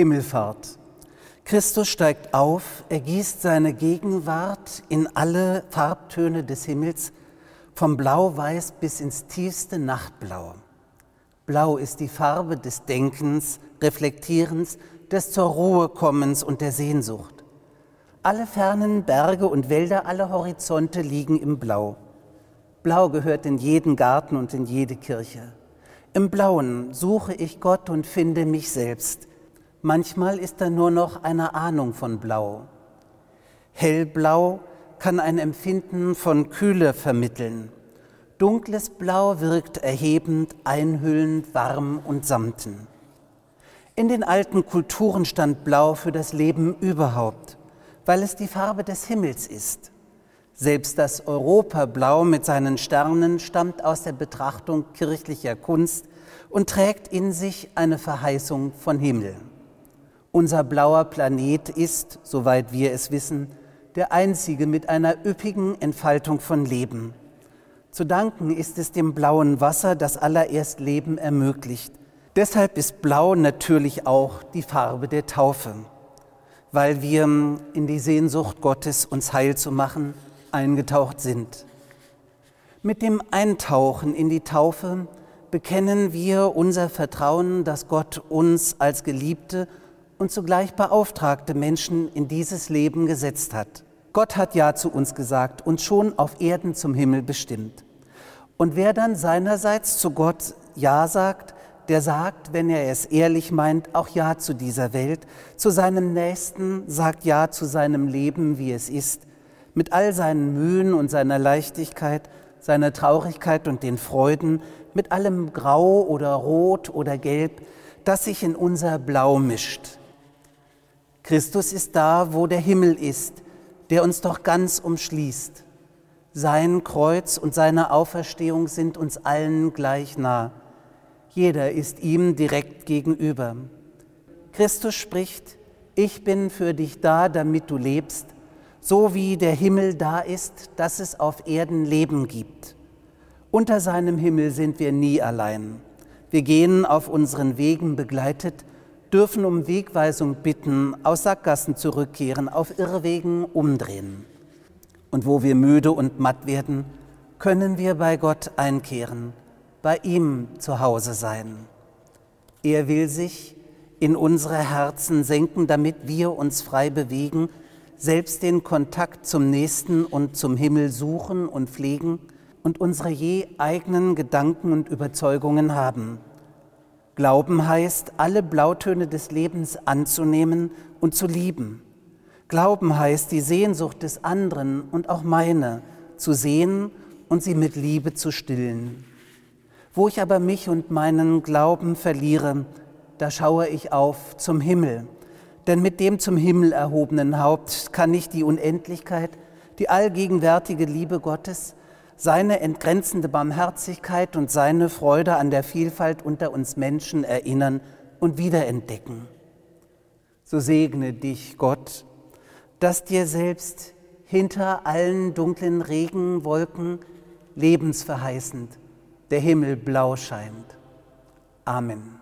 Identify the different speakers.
Speaker 1: Himmelfahrt. Christus steigt auf, er gießt seine Gegenwart in alle Farbtöne des Himmels, vom Blau-Weiß bis ins tiefste Nachtblau. Blau ist die Farbe des Denkens, Reflektierens, des zur Ruhe kommens und der Sehnsucht. Alle fernen Berge und Wälder, alle Horizonte liegen im Blau. Blau gehört in jeden Garten und in jede Kirche. Im Blauen suche ich Gott und finde mich selbst. Manchmal ist da nur noch eine Ahnung von Blau. Hellblau kann ein Empfinden von Kühle vermitteln. Dunkles Blau wirkt erhebend, einhüllend, warm und samten. In den alten Kulturen stand Blau für das Leben überhaupt weil es die Farbe des Himmels ist. Selbst das Europablau mit seinen Sternen stammt aus der Betrachtung kirchlicher Kunst und trägt in sich eine Verheißung von Himmel. Unser blauer Planet ist, soweit wir es wissen, der einzige mit einer üppigen Entfaltung von Leben. Zu danken ist es dem blauen Wasser, das allererst Leben ermöglicht. Deshalb ist Blau natürlich auch die Farbe der Taufe weil wir in die Sehnsucht Gottes, uns heil zu machen, eingetaucht sind. Mit dem Eintauchen in die Taufe bekennen wir unser Vertrauen, dass Gott uns als geliebte und zugleich beauftragte Menschen in dieses Leben gesetzt hat. Gott hat Ja zu uns gesagt und schon auf Erden zum Himmel bestimmt. Und wer dann seinerseits zu Gott Ja sagt, der sagt, wenn er es ehrlich meint, auch Ja zu dieser Welt, zu seinem Nächsten, sagt Ja zu seinem Leben, wie es ist, mit all seinen Mühen und seiner Leichtigkeit, seiner Traurigkeit und den Freuden, mit allem Grau oder Rot oder Gelb, das sich in unser Blau mischt. Christus ist da, wo der Himmel ist, der uns doch ganz umschließt. Sein Kreuz und seine Auferstehung sind uns allen gleich nah. Jeder ist ihm direkt gegenüber. Christus spricht, ich bin für dich da, damit du lebst, so wie der Himmel da ist, dass es auf Erden Leben gibt. Unter seinem Himmel sind wir nie allein. Wir gehen auf unseren Wegen begleitet, dürfen um Wegweisung bitten, aus Sackgassen zurückkehren, auf Irrwegen umdrehen. Und wo wir müde und matt werden, können wir bei Gott einkehren bei ihm zu Hause sein. Er will sich in unsere Herzen senken, damit wir uns frei bewegen, selbst den Kontakt zum Nächsten und zum Himmel suchen und pflegen und unsere je eigenen Gedanken und Überzeugungen haben. Glauben heißt, alle Blautöne des Lebens anzunehmen und zu lieben. Glauben heißt, die Sehnsucht des anderen und auch meine zu sehen und sie mit Liebe zu stillen. Wo ich aber mich und meinen Glauben verliere, da schaue ich auf zum Himmel. Denn mit dem zum Himmel erhobenen Haupt kann ich die Unendlichkeit, die allgegenwärtige Liebe Gottes, seine entgrenzende Barmherzigkeit und seine Freude an der Vielfalt unter uns Menschen erinnern und wiederentdecken. So segne dich, Gott, dass dir selbst hinter allen dunklen Regenwolken lebensverheißend der Himmel blau scheint. Amen.